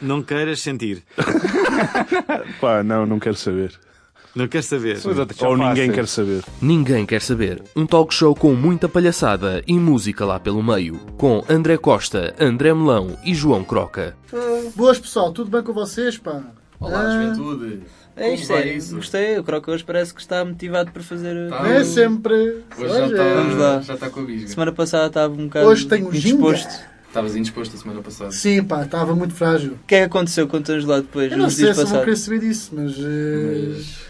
Não queiras sentir. Pá, não, não quero saber. Não queres saber. Ou ninguém quer saber. Ninguém quer saber. Um talk show com muita palhaçada e música lá pelo meio. Com André Costa, André Melão e João Croca. Boas pessoal, tudo bem com vocês, pá? Olá, Ah, juventude. É isto, é. isso? Gostei. O Croco hoje parece que está motivado para fazer. Tá. É sempre. Hoje já Hoje está, é- lá. já está com a bisga. Semana passada estava um bocado. Hoje tenho ginga. Estavas indisposto a semana passada. Sim, pá, estava muito frágil. O que é que aconteceu? Conta-nos lá depois, Eu não sei se vão querer saber disso, mas. eh,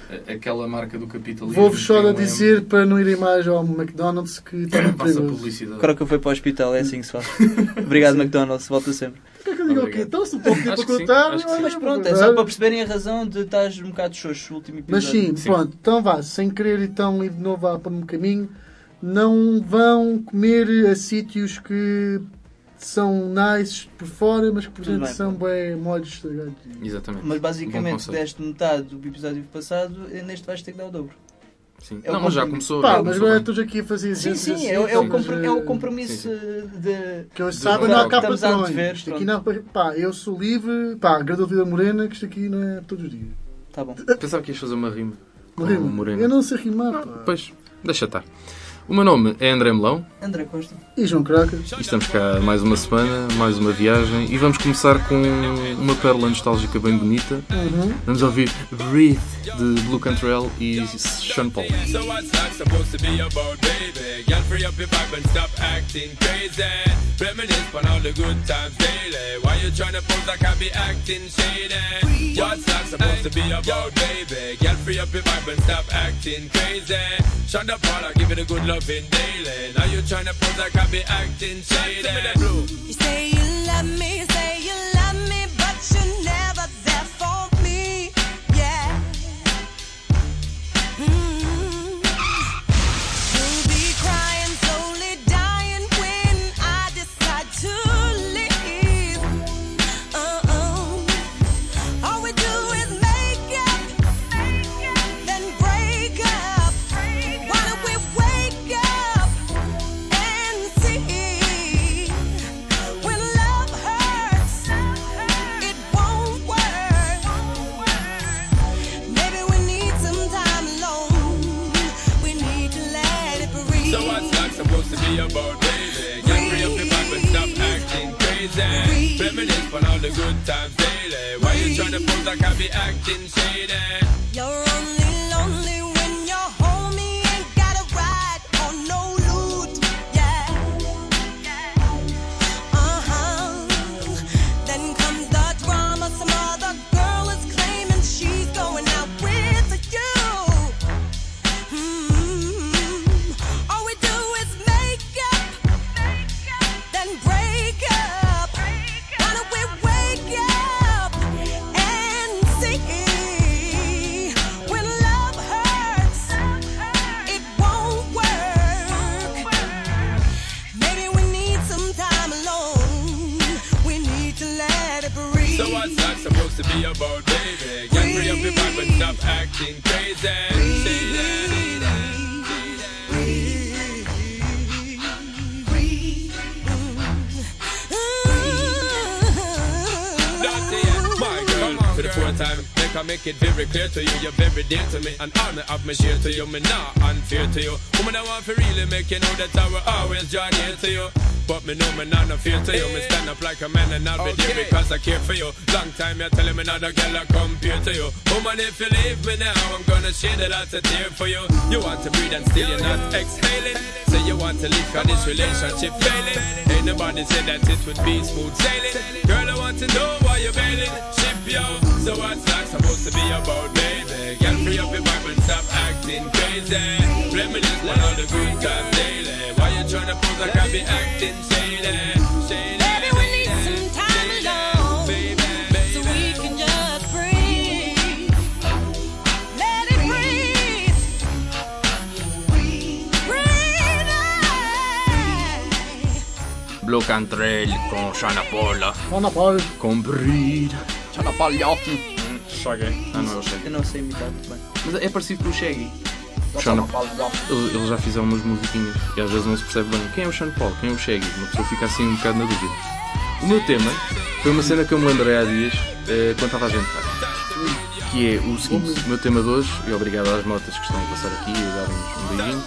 Mas aquela marca do capitalismo. Vou-vos só a dizer para não irem mais ao McDonald's que está muito Passa perigoso. O publicidade. Croco foi para o hospital, é assim que se faz. Obrigado, McDonald's. Volta sempre. Que eu diga o quê? Obrigado. Então, se não pode Acho para que contar. que sim. Mas pronto, é só para perceberem a razão de estás um bocado xoxo no último Mas episódio. sim, Sim. pronto, então vá, sem querer então ir de novo lá para um caminho, não vão comer a sítios que são nice por fora, mas que por dentro são bem molhos estragados. Exatamente. Mas basicamente deste metade do episódio passado, e neste vais ter que dar o dobro. Sim. É o não, mas já começou. Pá, já mas começou agora estou aqui a fazer Sim, sim, é, o- é o, assim, é o eh, compromisso de. Que eu saiba, não há Isto aqui não, pá, eu sou livre, pá, Grada Vida Morena, que isto aqui não é todos os dias. Tá bom. Pensava que ias fazer uma rima. Com Morena. o Moreno. Eu não sei rimar, pá. Pois, deixa estar. O meu nome é André Melão André Costa. E João Croca? e estamos cá mais uma semana, mais uma viagem e vamos começar com uma pérola nostálgica bem bonita. Uhum. Vamos ouvir Breathe de Blue Cantrell e Sean Paul. So what's loving daily. Now you tryna pose like I be acting shady. You say you love me. You tryna pose like I be acting shady? For time, make I make it very clear to you, you're very dear to me, and all me have me share to you, me not unfair to you. Woman, I want to really make you know that I will always join here to you. But me know me not no fear to you. Me stand up like a man and I'll be there because I care for you. Long time you're telling me not a girl I compare to you. Woman, if you leave me now, I'm gonna shed a lot of tear for you. You want to breathe and still you're not exhaling. Say you want to leave cause this relationship failing. Ain't nobody said that it would be smooth sailing. Girl, to know why you're bailing. Ship yo. So what's that supposed to be about, baby? Girl, free up your vibe and stop acting crazy. Reminisce on all the good times daily. Why you tryna pose like I be acting shady? Shady. Blue Cantrell com Shana Paula. Ana Paula. Com Breed. Shana Palhoff. Shaggy. Ah, não é o Shaggy. Eu não sei imitar muito bem. Mas é parecido com o Shaggy. Sean, eles, eles já fizeram umas musiquinhas e às vezes não se percebe bem quem é o Sean Paul, quem é o Shaggy. Uma pessoa fica assim um bocado na dúvida. O meu tema foi uma cena que eu me lembrei há dias eh, quando estava a jantar. Que é o seguinte: o meu tema de hoje, e obrigado às motas que estão a passar aqui e a dar-nos um beijinho.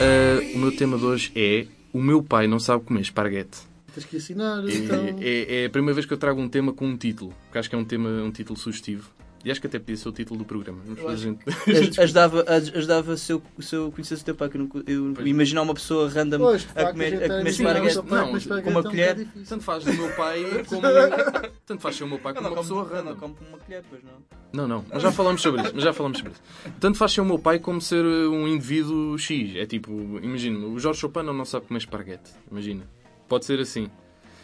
Eh, o meu tema de hoje é O meu pai não sabe comer esparguete. Tens que assinar, É, então. é- é a primeira vez que eu trago um tema com um título, porque acho que é um tema, um título sugestivo. E acho que até podia ser o título do programa. Fazer gente. Aj- Ajudava, aj- ajudava se eu, se eu conhecesse o teu pai, que eu, não, eu Pois. imaginar uma pessoa random Pois, a comer, a tá comer esparguete. Não, com uma é colher. Tanto faz do meu pai como. Tanto faz ser o meu pai como uma como, pessoa random. como com uma colher, pois não. Não, não, mas já falamos sobre isso. Mas já falamos sobre isso. Tanto faz ser o meu pai como ser um indivíduo X. É tipo, imagina, o Jorge Chopin não sabe comer esparguete. Imagina. Pode ser assim.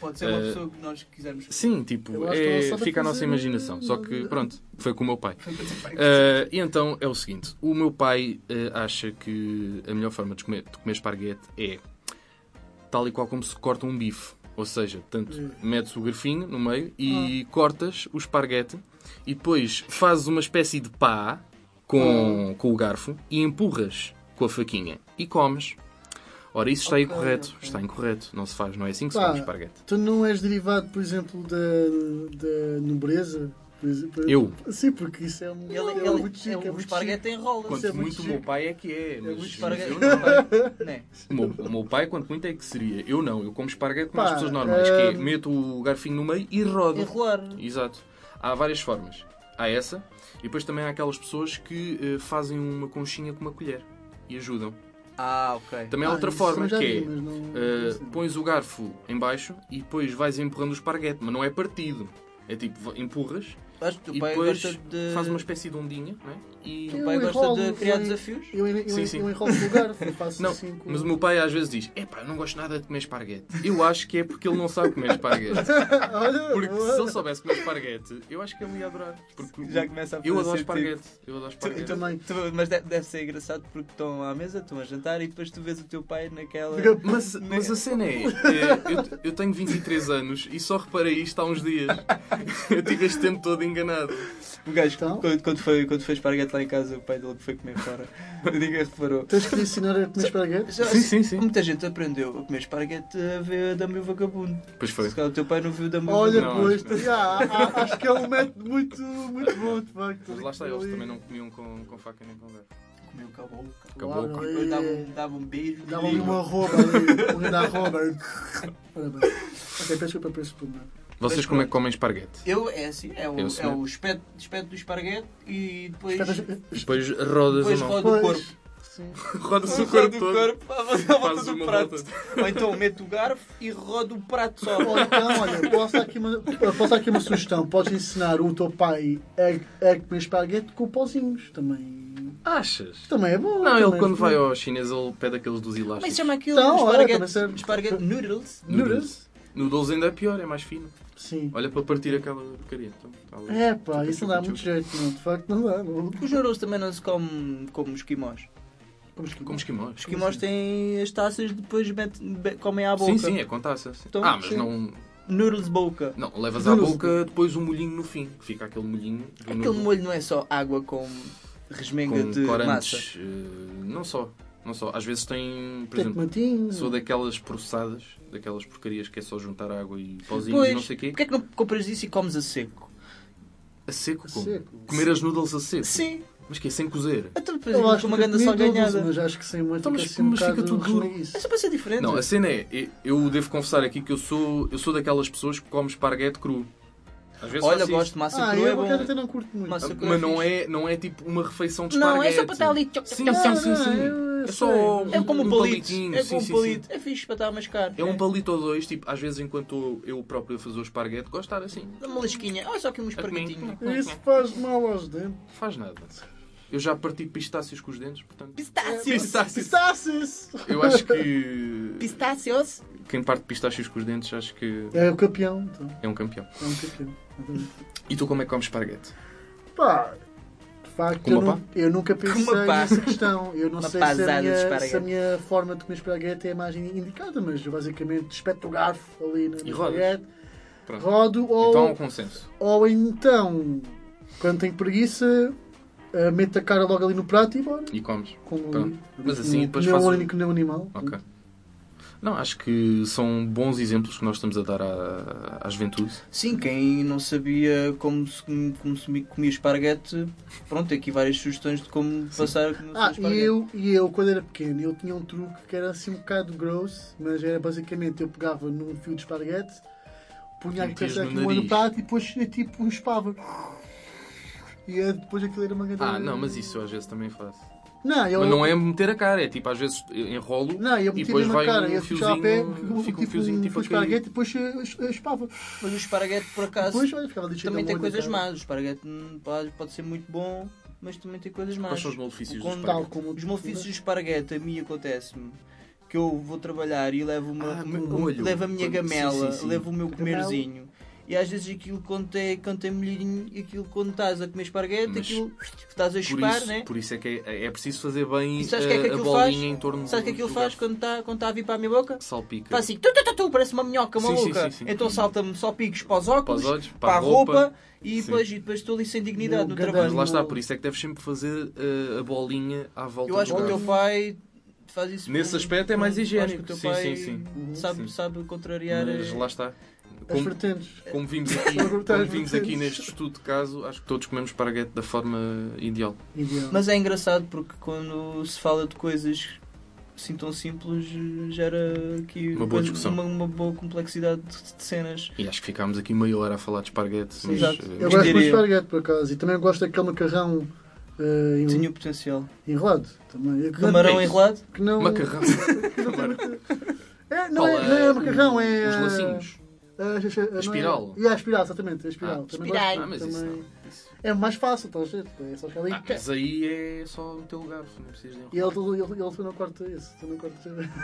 Pode ser uma Eh, pessoa que nós quisermos. Sim, tipo, é, fica a nossa imaginação. Só que, pronto, foi com o meu pai. Eh, e então é o seguinte: o meu pai eh, acha que a melhor forma de comer, de comer esparguete é tal e qual como se corta um bife. Ou seja, tanto metes o garfinho no meio e cortas o esparguete e depois fazes uma espécie de pá com, com o garfo e empurras com a faquinha e comes. Ora, isso está Ok, incorreto. ok. Está incorreto. Não se faz, não é assim que se come esparguete. Tu não és derivado, por exemplo, da, da nobreza? Por exemplo, Eu? Sim, porque isso é, um, Ele, é ele, muito chique. é, É o muito esparguete enrola. Isso Quanto é muito muito o meu pai é que é. Mas, muito mas esparguete. eu não. Né? O meu, o meu pai, quanto muito é que seria? Eu não, eu como esparguete como Pá, as pessoas normais, que é hum, meto o garfinho no meio e rodo. Enrolar. Exato. Há várias formas. Há essa, e depois também há aquelas pessoas que eh, fazem uma conchinha com uma colher e ajudam. Ah, ok. Também há Ah, outra forma, que vi, é não- sei. pões o garfo em baixo e depois vais empurrando o esparguete, mas não é partido. É tipo, empurras Acho que o e depois gosta de. faz uma espécie de ondinha, não é? E O Eu pai gosta enrolo, de criar desafios? Eu, eu, Sim, eu, sim. eu enrolo o eu faço Não, assim com... mas o meu pai às vezes diz: Epá, eu não gosto nada de comer esparguete. Eu acho que é porque ele não sabe comer esparguete. Olha, Porque boa. se ele soubesse comer esparguete, eu acho que ele ia adorar. Porque Já começa a eu fazer adoro sentido. esparguete. Eu adoro esparguete. tu- também. tu- mas deve, deve ser engraçado porque estão à mesa, estão a jantar e depois tu vês o teu pai naquela. Mas, mas a cena é, é, eu, eu tenho 23 anos e só reparei isto há uns dias. Eu tive este tempo todo enganado. O gajo, Então? quando, quando, foi, quando foi esparguete lá em casa, o pai dele foi comer fora. Ninguém reparou. Tens que lhe ensinar a comer esparguete? Já- Sim, sim, sim. Muita gente aprendeu a comer esparguete a ver a Dama e o Vagabundo. Pois foi. Se calhar o teu pai não viu o Dama e o Olha, Não, pois, acho que não. ah, ah, acho que é um método muito, muito bom, de facto. Mas lá está, eles também não comiam com, com faca nem com garfo. Comeu cabolo. Acabou. Claro, Depois dava, um- dava um beijo. Dava-lhe uma roupa ali, um. Ora bem. Ok, peço desculpa por esse problema. Vocês como é que comem esparguete? Eu, é assim, é o, Eu é o espeto, espeto do esparguete e depois, Depois rodas depois a mão. roda o Pois, corpo. sim. Rodas o corpo o todo. corpo à volta- do prato. Ou então mete o garfo e roda o prato só. Ou então, olha, posso dar aqui uma, posso dar aqui uma sugestão. Podes ensinar o teu pai a, a comer esparguete com pozinhos. Também, Achas? também é bom. Não, ele é quando vai ao chinês ele pede aqueles dos Como é que se elásticos. chama aquilo? Então, olha, esparguete, esparguete noodles. Noodles? Noodles ainda é pior, é mais fino. Sim. Olha para partir aquela porcaria. Então, tá. É pá, isso não dá muito jeito, não. De facto, não dá. Não. Os noodles também não se come como esquimós. Como esquimó. Como esquimós. Os esquimós têm as taças depois mete, be- comem à boca. Sim, sim, é com taça. Então, ah, mas sim. não, Noodles boca. não. Levas à Noodles. boca depois um molhinho no fim. Fica aquele molhinho. Aquele noodle molho não é só água com resmenga com de massa. corantes. eh, não só. Não só. Às vezes tem, por Tem exemplo, sou daquelas processadas, daquelas porcarias que é só juntar água e pauzinhos Pois, e não sei o quê. porquê é que não compras isso e comes a seco? A seco como? Seco. Comer as noodles a seco? Sim. Mas que é sem cozer? Então depois Eu com acho uma grande salganhada. Mas acho que sem muito Então, mas- fica assim um mas fica bocado tudo duro. resmeguiço. É só para ser diferente. Não, a cena é, eu- eu devo confessar aqui que eu sou, eu sou daquelas pessoas que come esparguete cru. Às vezes Olha, gosto isso. de massa Ah, crua, é eu acaso até não curto muito. Massa Ah, crua Mas não é, não é tipo uma refeição de Não, esparguete. é só para estar ali. Sim, sim, sim, sim. Eu É só É como um um palito. palitinho. É sim, como um sim, palito. É fixe para estar a mascar. É um palito ou dois, tipo, às vezes enquanto eu próprio a fazer o esparguete, gosto de estar assim. Dá uma lasquinha. Olha só aqui um esparguetinho. Isso faz mal aos dentes. Faz nada. Eu já parti pistácios com os dentes, portanto. Pistácios. Pistácios. Pistácios! Eu acho que Pistácios. quem parte pistácios com os dentes, acho que É o campeão, então. é um campeão. É um campeão. E tu como é que comes esparguete? Pá, facto, eu, eu nunca pensei nessa questão. Eu não Uma sei se a, minha, se a minha forma de comer esparguete é a mais indicada, mas basicamente espeto o garfo ali E esparguete, Pronto. rodo ou, Então um consenso. ou então, quando tenho preguiça, eh, meto a cara logo ali no prato e bora. E comes. Com Pronto. ali, Mas assim, um depois fazes- único, pneu animal. Ok. Não, acho que são bons exemplos que nós estamos a dar à, à juventude. Sim, quem não sabia como se como se comia esparguete, pronto, tem aqui várias sugestões de como passar no Ah, e esparguete. eu, e eu, quando era pequeno, eu tinha um truque que era assim um bocado gross, mas era basicamente eu pegava num fio de esparguete, punha aqui, aqui no no, no nariz. prato e depois eu, tipo espava. E eh, depois aquilo era uma grande. Ah, não, mas isso eu às vezes também faço. Não, eu, Mas não é meter a cara, é tipo, às vezes enrolo Não, eu e depois vai cara, um eu puxava a pé, fiozinho, fica um tipo, fiozinho tipo esparguete e depois espava. Mas o esparguete, por acaso, Depois, também tem coisas más. O esparguete hum, pode, ser muito bom, mas também tem coisas más. Quais são os malefícios do esparguete? Como Os malefícios do esparguete, a mim acontece-me que eu vou trabalhar e levo, uma, Ah, levo a minha Sim, gamela, sim, sim. levo o meu Gamela. comerzinho. E às vezes aquilo quando tem, quando tem molhinho, aquilo quando estás a comer esparguete, Mas aquilo estás a chupar, isso, né? por isso é que é, é preciso fazer bem E o que é que a, a bolinha faz? em torno Sabes o que do- aquilo faz quando está quando tá a vir para a minha boca? Salpica. Faz assim, tu, tu, tu, tu, parece uma minhoca Sim, sim, maluca. sim, sim. Então salta-me só picos para os óculos, Para os olhos, para, a roupa, e, Sim. depois, e depois estou ali sem dignidade No no trabalho. Mas lá está, por isso é que deves sempre fazer uh, a bolinha à volta Eu acho do que o teu pai faz isso. Nesse com- aspecto é mais higiênico. Acho que o teu Sim, pai sim, sim. Sabe, Sim. sabe contrariar. Mas eh, lá está. As Como, vertentes. como vimos aqui, como vimos aqui neste estudo de caso, acho que todos comemos esparguete da forma ideal. Ideal. Mas é engraçado porque quando se fala de coisas assim tão simples, eh, gera aqui Uma boa discussão. uma, uma boa complexidade de, de cenas. E acho que ficámos aqui meia hora a falar de esparguete. mas, Exato. eh, Eu gosto de esparguete, por acaso. E também gosto daquele macarrão eh, en- Tinha o potencial. enrolado. Também. Que Camarão é enrolado? Que não, Macarrão. É, não, é, não é macarrão, é. Os eh, lacinhos. A- a- a- não é- espiral. E a espiral, exatamente. A espiral. Ah, também espiral. gosto, Ah, mas isso também- não. Isso- É mais fácil, estás a ver? É só ali. Ah, mas aí é só o garfo, não precisas de E ele, ele, ele, ele não corta isso. tu não corta-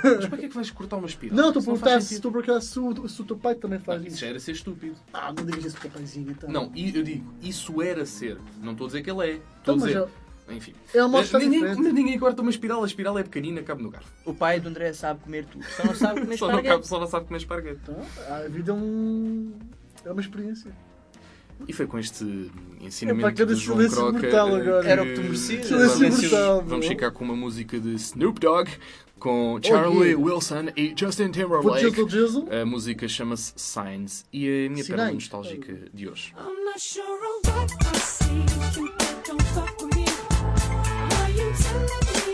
Mas para que é que vais cortar uma espiral? Não, estou a Isso perguntar faz se tu por acaso se o- teu pai também faz Não, Isso isso. já era ser estúpido. Ah, não digas isso para o teu paizinho então. Não, eu digo, isso era ser. Não estou a dizer que ele é. Estou Então, a mas dizer. é- Enfim. é uma Eh, opção ninguém, diferente. ninguém corta uma espiral, a espiral é pequenina, cabe no garfo. O pai do André sabe comer tudo, só não sabe comer Só não, cabe, só não sabe comer esparguete. Então, a vida é um. É uma experiência. E foi com este Epá, ensinamento cada de João silêncio Croca que Era o que tu merecias. Silêncio vamos, brutal, vamos ficar com uma música de Snoop Dogg com Charlie Oh, yeah. Wilson e Justin Timberlake. jizzle jizzle. A música chama-se Signs e a minha Sinais. nostálgica de hoje. I'm not sure Soon to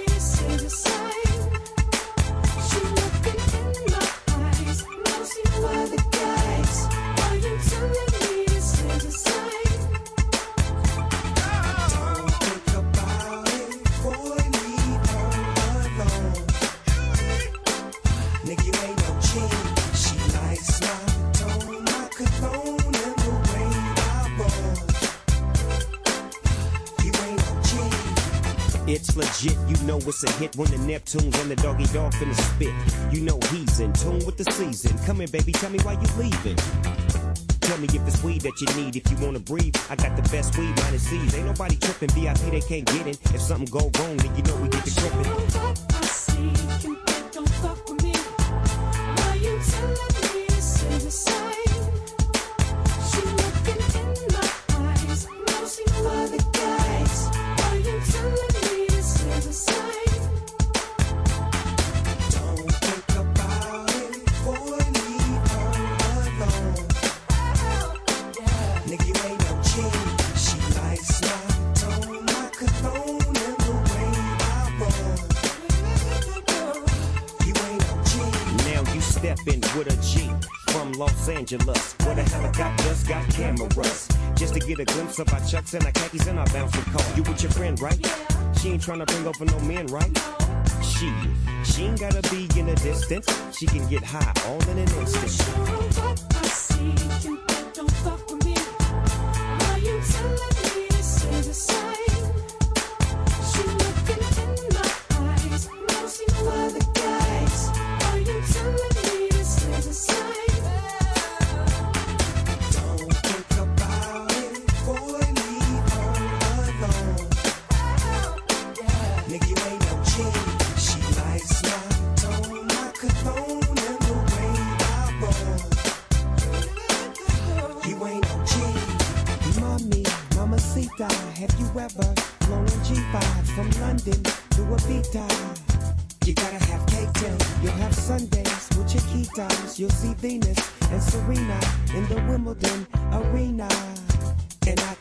It's legit, you know it's a hit when the Neptunes and the doggy dog finna spit. You know he's in tune with the season. Come here, baby, tell me why you leaving. Tell me if it's weed that you need, if you wanna breathe. I got the best weed, minus C's. Ain't nobody tripping, VIP they can't get in. If something go wrong, then you know we get the gripping. Angeles, where the helicopters got cameras. Just to get a glimpse of our chucks and our khakis and our bouncing car. You with your friend, right? Yeah. She ain't trying to bring over no men, right? No. She, she ain't gotta be in the distance. She can get high all in an instant. I see. Don't fuck mamacita, have you ever flown on G5 from London to Ibiza? You gotta have cake till you'll have Sundays with your. You'll see Venus and Serena in the Wimbledon arena. And I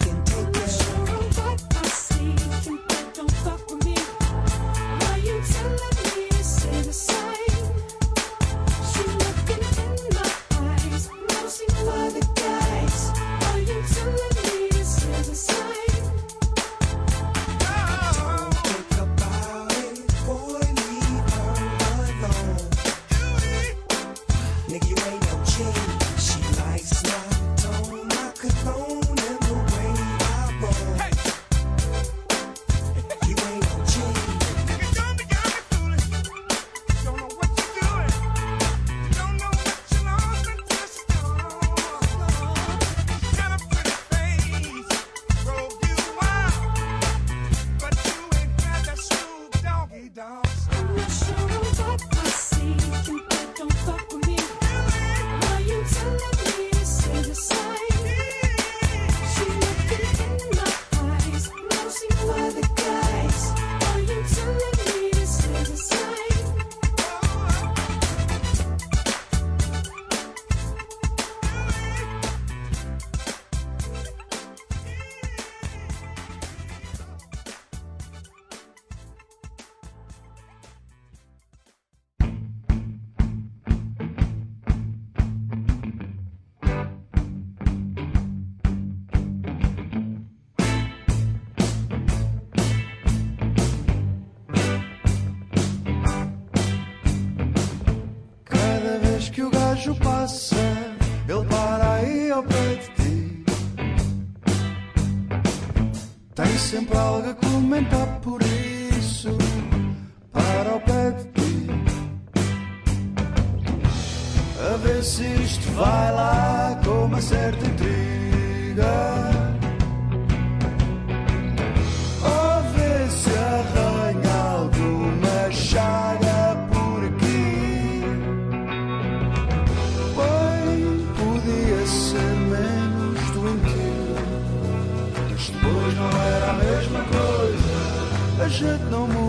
Se isto vai lá com uma certa intriga. Ou ver se arranha alguma chaga por aqui. Bem, podia ser menos doentio, mas depois não era a mesma coisa. A gente não muda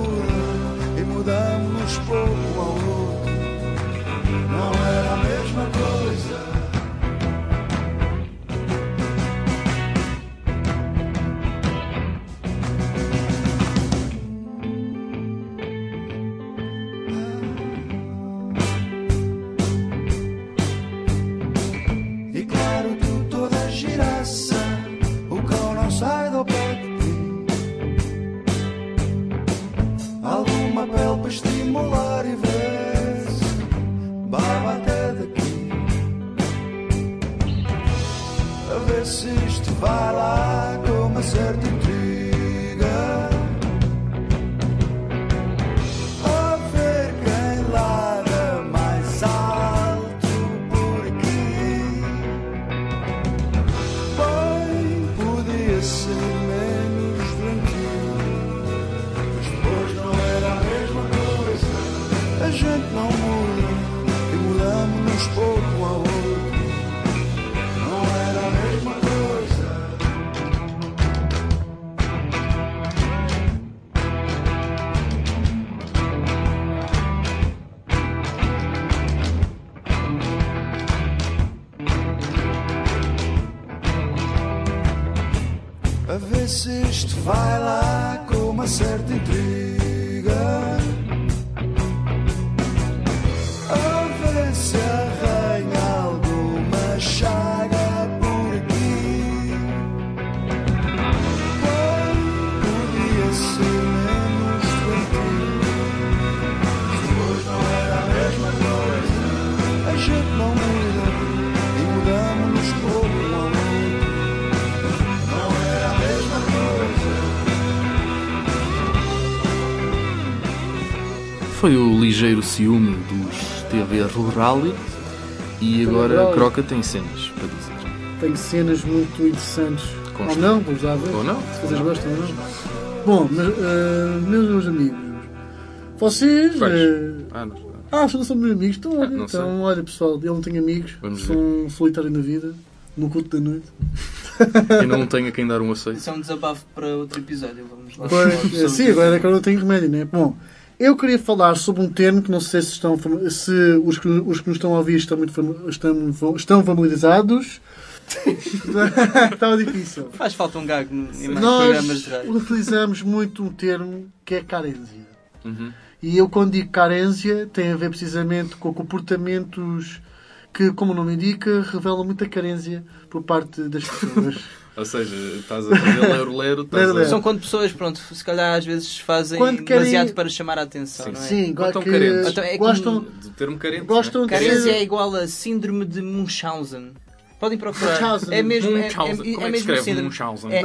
se A ver se isto vai lá com uma certa intriga. Foi o ligeiro ciúme dos TV Rural e agora a Croca tem cenas para dizer. Tenho cenas muito interessantes. Consta. Ou não, vamos lá ver. Ou não. Se vocês gostam ou não. Bom, mas, eh, meus, meus amigos, vocês. Eh, Ah, não. ah, são, são meus amigos. Então, olha, não sei. então, olha pessoal, eu não tenho amigos. Vamos sou um solitário na vida, no culto da noite. Eu não tenho a quem dar um aceito. Isso é um desabafo para outro episódio. Vamos lá. Pois, sobre sim, agora é que eu não tenho remédio, né? Bom, Eu queria falar sobre um termo que não sei se, estão, se os, que, os que nos estão a ouvir estão, muito estão, estão familiarizados. Estava difícil. Faz falta um gago em mais Nós programas de rádio. utilizamos muito um termo que é carência. Uhum. E eu, quando digo carência, tem a ver precisamente com comportamentos que, como o nome indica, revelam muita carência por parte das pessoas. Ou seja, estás a fazer lero-lero, estás. São quando pessoas, pronto, se calhar às vezes fazem Quando querem- demasiado para chamar a atenção, Sim. não é? Sim, Ou tão que carentes. Então é gostam, do termo carente. gostam de Carência ser... é igual a síndrome de Munchausen. Podem procurar. Munchausen. É mesmo, é, é, Munchausen. é, Como é que mesmo escreve síndrome. Munchausen? É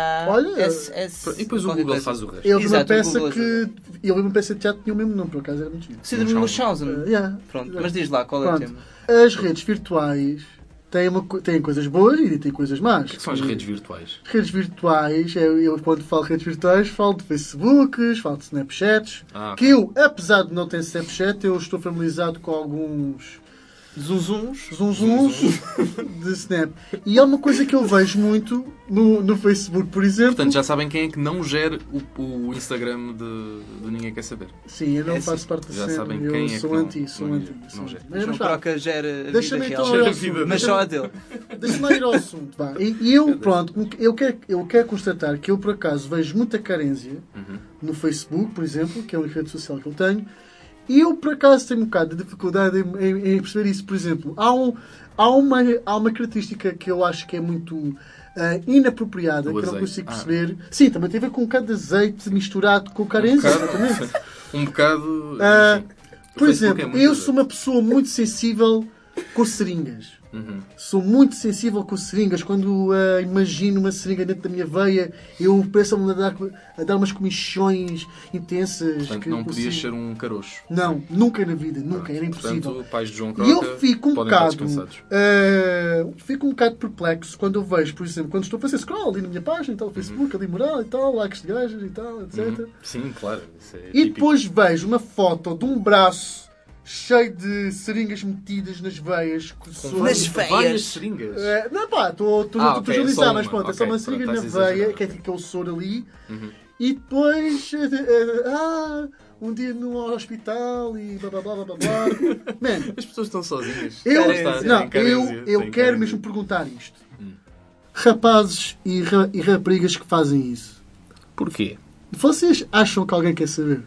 M-U-N-C-H-A-S-S. E depois o Google coisa. faz o resto. Eu vi uma peça que... Eu vi uma peça de teatro que tinha o mesmo nome, por acaso, era muito giro. Síndrome de Munchausen. Uh, yeah. Pronto, mas diz lá qual é o tema. As redes virtuais têm, uma, têm coisas boas e têm coisas más. O que é que são as redes virtuais? Redes virtuais, eu, eu quando falo redes virtuais falo de Facebooks, falo de Snapchats, Ah, que eu, apesar de não ter Snapchat, eu estou familiarizado com alguns Zunzuns. zunzuns de Snap. E é uma coisa que eu vejo muito no, no Facebook, por exemplo. Portanto, já sabem quem é que não gera o, o Instagram de, de Ninguém Quer Saber. Sim, eu não É, faço sim. parte da Já sabem eu quem é que sou não- anti, sou não- anti. não sou gera. Mas, vá, Croca gera a vida Deixa-me real. então ir ao assunto. Mas só a dele. Deixa-me ir ao assunto. Vá. E, e eu, pronto, eu quero, eu quero constatar que eu, por acaso, vejo muita carência Uhum. no Facebook, por exemplo, que é uma rede social que eu tenho, e eu, por acaso, tenho um bocado de dificuldade em, em- em perceber isso. Por exemplo, há, um, há, uma, há uma característica que eu acho que é muito ah, inapropriada, Do que eu não consigo Ah. perceber. Sim, também tem a ver com um bocado de azeite misturado com carência, Um bocado. exatamente. Um bocado. Ah, o Por Facebook exemplo, é eu sou uma pessoa muito sensível com seringas. Uhum. Sou muito sensível com seringas. Quando ah, imagino uma seringa dentro da minha veia, eu peço-me a dar, a dar umas comichões intensas. Portanto, que não podias ser um caroço. Não, nunca na vida, nunca, era impossível. Portanto, pais de João E Croca eu fico um bocado. ah, fico um bocado perplexo quando eu vejo, por exemplo, quando estou a fazer scroll ali na minha página, e tal, Facebook, ali moral e tal, likes de gajas e tal, etc. Uhum. Sim, claro. Isso é E depois vejo uma foto de um braço cheio de seringas metidas nas veias. Nas veias. várias seringas. É, não, pá, estou Ah, a ok, visualizar, só mas pronto, é só Ok, uma seringa pronto, na estás a veia, que é aquele soro ali, Uhum. e depois, eh, eh, ah, um dia no hospital e blá blá blá blá blá blá. Man, As pessoas estão sozinhas. eu, não, eu, eu quero carência. mesmo perguntar isto. Hum. Rapazes e, ra- e raparigas que fazem isso, Porquê? vocês acham que alguém quer saber?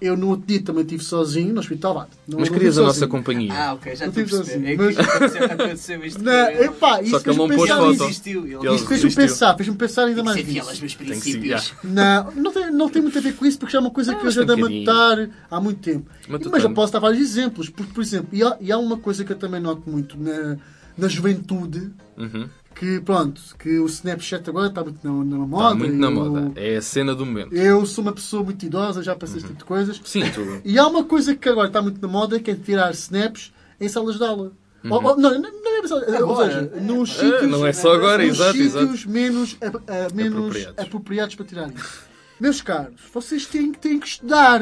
Eu no outro dia também estive sozinho no hospital. vá, Não, Mas querias a nossa companhia. Ah, ok, já estou a tive perceber. É mas- que aconteceu, aconteceu isto. Não, epá, isso Só que ele não pôs pensar foto. Existiu. Ele Isso fez-me pensar, fez-me pensar ainda mais que ser fiel aos meus princípios. Não, não tem, não tem muito a ver com isso, porque já é uma coisa que eu mas já ando a matar há muito tempo. Mas Mas eu posso dar vários exemplos, porque, por exemplo, e há, e há uma coisa que eu também noto muito na, na juventude, Uhum. Que pronto, que o Snapchat agora está muito na, na moda. Está muito na eu- moda. É a cena do momento. Eu sou uma pessoa muito idosa, já passei este tipo de coisas. Sim, tu. E há uma coisa que agora está muito na moda, que é tirar snaps em salas de aula. Ou- ou- não, não, não é ou Agora. seja, nos Ah, sítios, não é só agora, nos exato, sítios exato. menos, a- a- menos Apropriados. apropriados. para tirar isso. Meus caros, vocês têm, que- têm que estudar.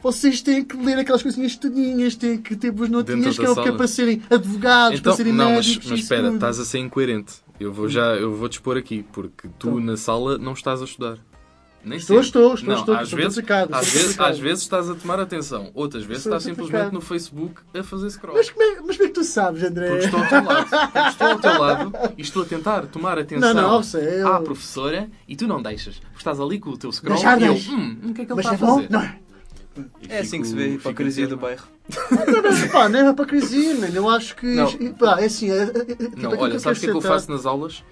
Vocês têm que ler aquelas coisinhas todinhas, têm que ter boas notinhas, que é o que é para serem advogados, Então, para serem não, mas, médicos. mas isso espera, tudo. estás a ser incoerente. Eu vou já, eu vou te expor aqui, porque tu Então. na sala não estás a estudar. Nem Estou, estou, estou, não, estou, às estou vezes, às, vezes, às vezes estás a tomar atenção, outras vezes Estou estás simplesmente no Facebook a fazer scroll. Mas como, é, mas como é que tu sabes, André? Porque estou ao teu lado. Estou ao teu lado e estou a tentar tomar atenção Não, não, sei, eu- à professora e tu não deixas. Porque estás ali com o teu scroll Mas já e eu, hum, o que é que ele Mas está a é bom? fazer? Não é? É assim que se vê a hipocrisia do bairro. Não, mas, pá, não é hipocrisia, mano. Eu acho que. Não. Pá, é assim. É, é, é, tipo, Não, aquilo olha, sabes o que é que eu faço nas aulas?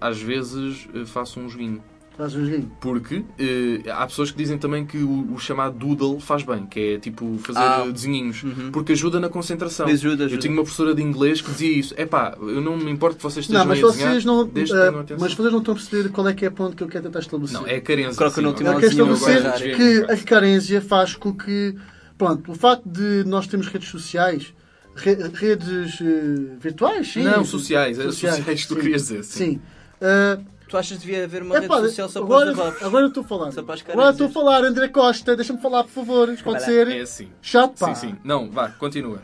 Às vezes eh, faço um joguinho. Faz um joguinho. Porque eh, há pessoas que dizem também que o, o chamado doodle faz bem, que é tipo fazer Ah. eh, desenhinhos, Uhum. porque ajuda na concentração. Ajuda, Eu ajuda. tinha uma professora de inglês que dizia isso: é pá, eu não me importo que vocês Não, estejam mas aí a desenhar, vocês não. que atenção. mas vocês não estão a perceber qual é que é a ponto que eu quero tentar estabelecer. Não, é a carência. Croca sim, no ok. último Eu quero estabelecer que a carência faz com que. Pronto, o facto de nós termos redes sociais, re- redes eh, virtuais, sim. Não, sociais, era sociais que tu sim. querias dizer, sim. Sim. Ah, Tu achas que devia haver uma epá, rede social só para os agora, arrobos? agora eu estou a falar. Para Agora estou a falar, André Costa, deixa-me falar, por favor. Pode ser É assim. chato, pá. Sim, sim. Não, vá, continua.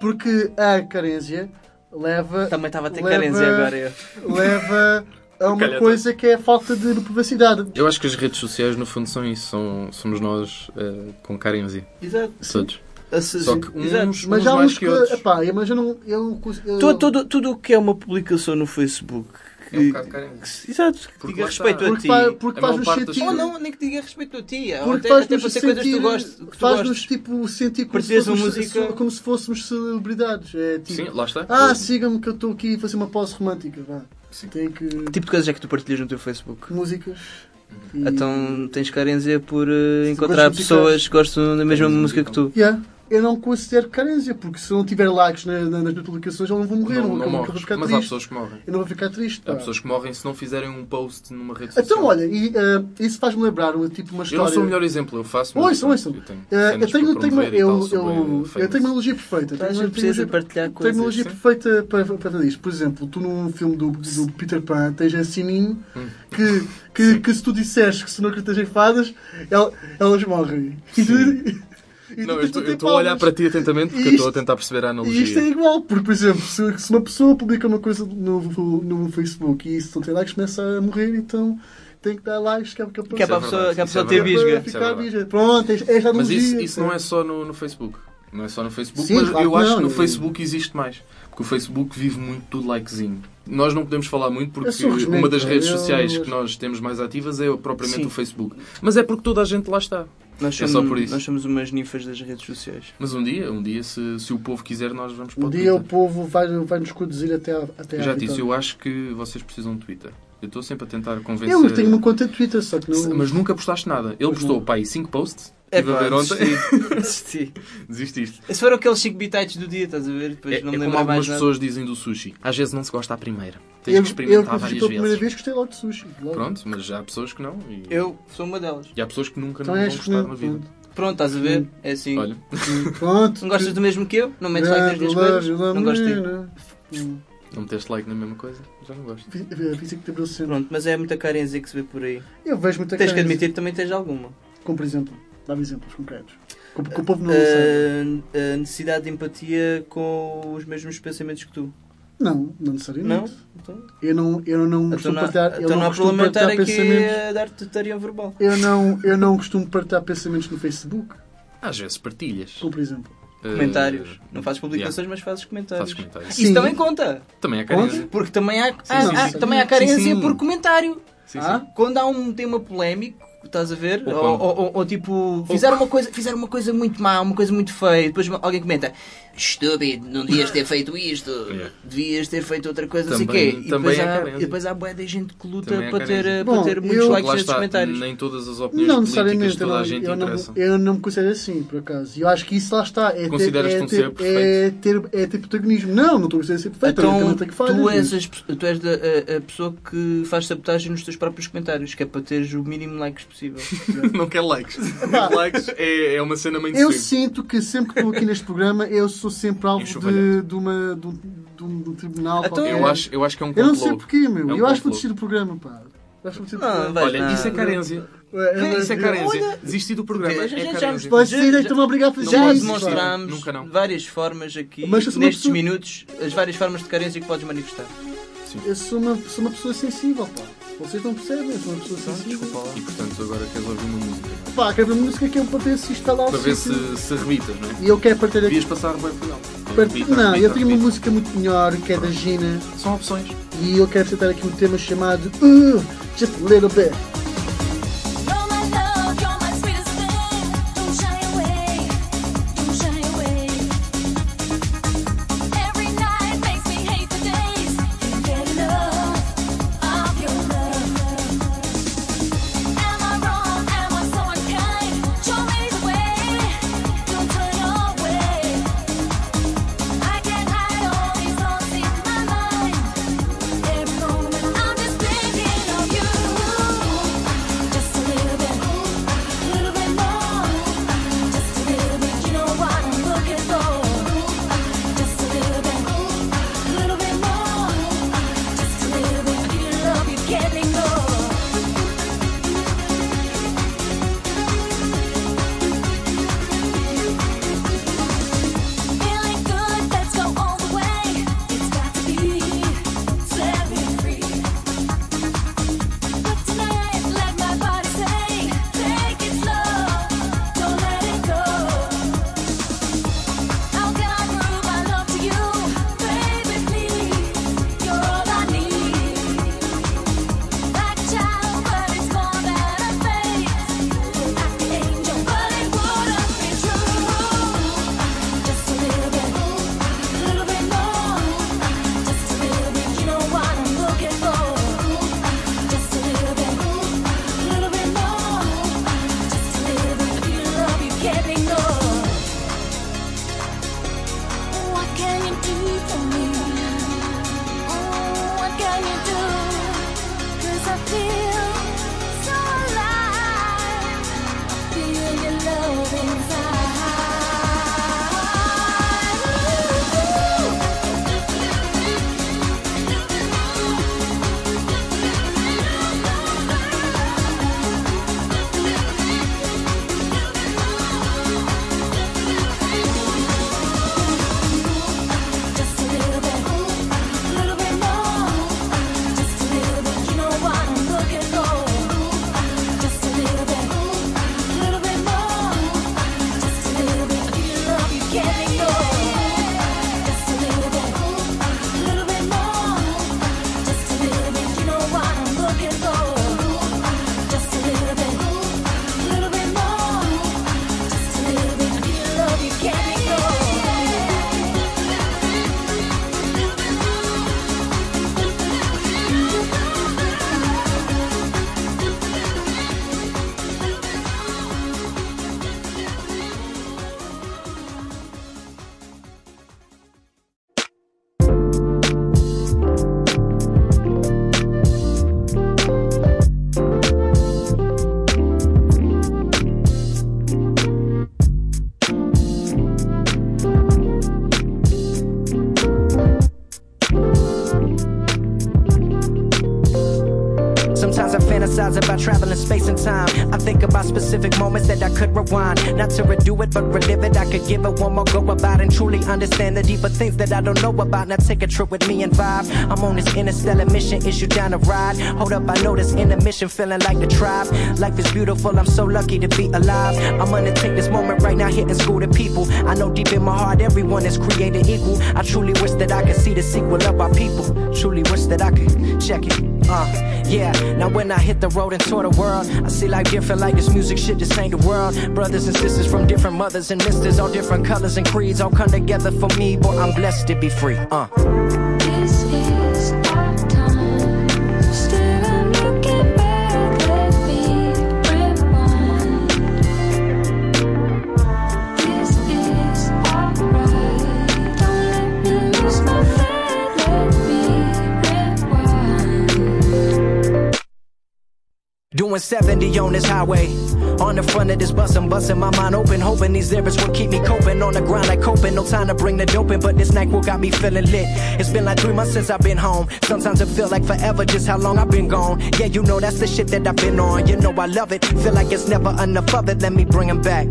Porque a carência leva. Também estava a ter leva- carência agora. Eu. leva há uma Calhar coisa que é a falta de privacidade. Eu acho que as redes sociais, no fundo, são isso. São, somos nós eh, com Z. Exato. Todos. Assim, Só que exato. uns, Mas uns há mais uns que que. outros. Epá, mas eu não. Eu, eu, tudo o que é uma publicação no Facebook. Que, É um bocado se- exato, que Porque diga respeito a porque, ti. porque maior faz-nos sentir. Ou não, nem que diga respeito a ti. Porque faz-nos sentir. Faz-nos tipo sentir como se, música- como se fôssemos celebridades. É tipo. Sim, lá está. Ah, sigam-me que eu estou aqui a fazer uma pose romântica. Vá. Tem que. Que tipo de coisas é que tu partilhas no teu Facebook? Músicas. E- Então tens carência por eh, encontrar pessoas que gostam da mesma música que tu. Yeah. Eu não considero carência, porque se eu não tiver likes na- na- nas publicações, eu não vou morrer, Não, não, morres. vou ficar Mas há pessoas que morrem. Eu não vou ficar triste. Há pessoas que morrem se não fizerem um post numa rede social. Então, olha, e, eh, isso faz-me lembrar uma, tipo, uma Eu história. não sou o melhor exemplo, eu faço. Ouçam, ouçam. Eu tenho, Eh, eu tenho, tenho, eu, eu, eu tenho uma analogia perfeita. A Tenho precisa tenho uma- partilhar tenho uma coisas. analogia sim. perfeita para, para fazer isto. Por exemplo, tu num filme do, do Peter Pan tens a Sininho Hum. que, que, que se tu disseres que se não acreditas em fadas, el- elas morrem. E tu- e Não, eu estou, eu a olhar para ti atentamente porque E eu estou a isto- tentar perceber a E analogia. isto é igual, porque, por exemplo, se, se uma pessoa publica uma coisa no, no Facebook e isso não tem likes, começa a morrer, então tem que dar likes, que é porque Que é para a é pessoa, verdade, que a é pessoa ter bisga. É Ficar virgem. Pronto, esta esta Mas isso, analogia, isso não é só no, no Facebook. Não é só no Facebook, Sim, mas claro eu que acho não. que no Facebook existe mais. Porque o Facebook vive muito do likezinho. Nós não podemos falar muito porque uma das redes sociais que nós temos mais ativas é propriamente Sim. o Facebook. Mas é porque toda a gente lá está. Nós É somos, só por isso. nós somos umas ninfas das redes sociais. Mas um dia, um dia, se, se o povo quiser, nós vamos para Um o dia o povo vai, vai nos conduzir até, a, até à já disse, eu acho que vocês precisam de Twitter. Eu estou sempre a tentar convencer. Eu tenho uma conta de Twitter, só que não. Mas nunca postaste nada. Ele postou, não. pá, 5 posts. É Estive a pá, ver ontem. desisti. desisti. Desististe. Esses foram aqueles 5 bitites do dia, estás a ver? Depois É, não é me como lembro mais algumas nada. pessoas dizem do sushi. Às vezes não se gosta à primeira. Tens eu, que eu, experimentar quando várias pela primeira vezes. vez, gostei logo de sushi. Logo. Pronto, mas há pessoas que não. E, Eu sou uma delas. e há pessoas que nunca Então não vão gostar na vida. Pronto, estás a ver? É assim. Olha, Pronto. Não gostas do mesmo que eu? Não metes like nas minhas coisas? Não gosto de ti. Não meteste like na mesma coisa? Já não gosto. Físico de sempre. Pronto, mas é muita carência que se vê por aí. Eu vejo muita Tens que carência. admitir que também tens alguma. Como por exemplo, dá-me exemplos concretos. O- que o povo não sabe. a, a necessidade de empatia com os mesmos pensamentos que tu. Não, não necessariamente. Não? Então, Eu não, eu não então costumo não, há- partilhar, eu então não não há costumo problema estar partilhar aqui pensamentos. a dar-te tarião verbal. Eu não, eu não costumo partilhar pensamentos no Facebook, Às vezes partilhas. como por exemplo. Eh, Comentários. Não fazes publicações, yeah, mas fazes comentários. Fazes comentários. Sim. Isso também conta. Também é carência. Porque também há, há- sim, há- sim. também há carência sim. por comentário. Sim, Ah? Quando há um tema polémico, estás a ver? Ou Ou, ou- ou- tipo, fizeram uma, coisa, fizeram uma coisa muito má, uma coisa muito feia, depois alguém comenta. Estúpido, não devias ter feito isto, Yeah. devias ter feito outra coisa, não sei o Também- quê. E também depois, é há, e depois há bué de gente que luta Também é para ter, carência. para Bom, ter muitos eu- likes nesses comentários. nem todas as opiniões Não políticas toda não, a gente eu, não, eu não me considero assim, por acaso. Eu acho que isso lá está. É ter, Consideras-te é um ter, ser é ter, é ter protagonismo. Não, não estou a considerar ser perfeito. Então, também falhas, tu és, as- tu és da- a, a pessoa que faz sabotagem nos teus próprios comentários, que é para teres o mínimo likes possível. Não quer likes. Epá. likes é, é uma cena Eu mainstream. sinto que sempre que estou aqui neste programa, eu sou sempre alvo de, de, uma, de, um, de um- de um tribunal. Então. Eu acho, eu acho que é um Eu não complô. sei porquê, meu. É um eu acho que complô. vou desistir do programa, pá. Eu acho que vou desistir do Não, Olha, não. isso é carência. É, Isso é é, carência. Olha, Desistir do programa já- é já- já- carência. Vai Já- ser, já- então obrigado por Já isso, demonstramos Nunca não. várias formas aqui, eu nestes pessoa- minutos, as várias formas de carência que podes manifestar. Eu sou uma, sou uma pessoa sensível, pá. Vocês não percebem, sou uma pessoa sensível. Desculpa lá. E portanto agora queres ouvir uma música. é? Pá, quero ver música que é para ver se isto está lá ao Para ver sítio. se, se rebitas, não é? E eu quero partilhar aqui. Devias passar bem final. Part- Rebita, Não, eu tenho uma música muito melhor que é da Gina São opções. e eu quero apresentar aqui um tema chamado uh, Just a Little Bit. Fantasize about traveling space and time. I think about specific moments that I could rewind. Not to redo it, but relive it. I could give it one more go about and truly understand the deeper things that I don't know about. Now take a trip with me and vibe. I'm on this interstellar mission, issue down the ride. Hold up, I know this intermission, feeling like the tribe. Life is beautiful, I'm so lucky to be alive. I'm gonna take this moment right now, hitting school to people. I know deep in my heart, everyone is created equal. I truly wish that I could see the sequel of our people. Truly wish that I could check it. Uh, yeah. Now when I hit the road and tour the world, I see life different. Like this music shit just ain't the world. Brothers and sisters from different mothers and misters, all different colors and creeds, all come together for me. Boy, I'm blessed to be free. Uh. Doing 70 on this highway. On the front of this bus, I'm busting my mind open, hoping these lyrics will keep me coping. On the grind, like coping, no time to bring the dope in, but this night will got me feeling lit. It's been like three months since I've been home. Sometimes it feel like forever, just how long I've been gone. Yeah, you know that's the shit that I've been on. You know I love it, feel like it's never enough of it. Let me bring 'em back.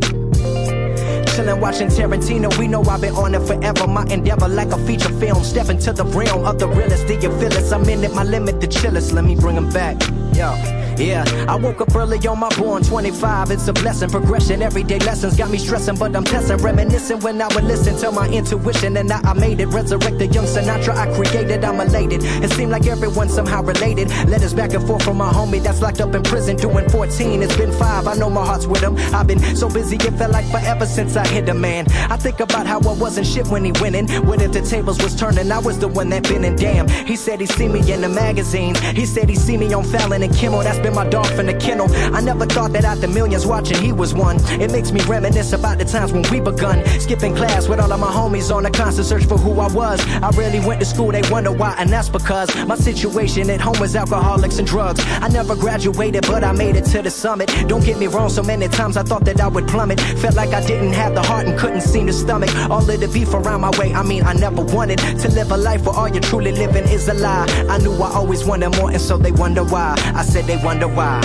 Chillin' watching Tarantino, we know I've been on it forever. My endeavor like a feature film, step into the realm of the realest. Feel this? I'm in it, my limit, the chillest. Let me bring 'em back. Yo. Yeah, I woke up early on my born 25. It's a blessing, progression, everyday lessons got me stressing, but I'm testing, reminiscing when I would listen to my intuition, and now I made it. Resurrect the young Sinatra I created. I'm elated. It seemed like everyone somehow related. Letters back and forth from my homie that's locked up in prison, doing 14. It's been five. I know my heart's with him. I've been so busy, it felt like forever since I hit a man. I think about how I wasn't shit when he winning. When if the tables was turning, I was the one that been in. Damn, he said he see me in the magazines. He said he see me on Fallon and Kimmel. That's been my dog from the kennel. I never thought that out the millions watching, he was one. It makes me reminisce about the times when we begun. Skipping class with all of my homies on a constant search for who I was. I rarely went to school, they wonder why, and that's because my situation at home was alcoholics and drugs. I never graduated, but I made it to the summit. Don't get me wrong, so many times I thought that I would plummet. Felt like I didn't have the heart and couldn't seem to stomach all of the beef around my way. I mean, I never wanted to live a life where all you're truly living is a lie. I knew I always wanted more, and so they wonder why. I said they wonder why.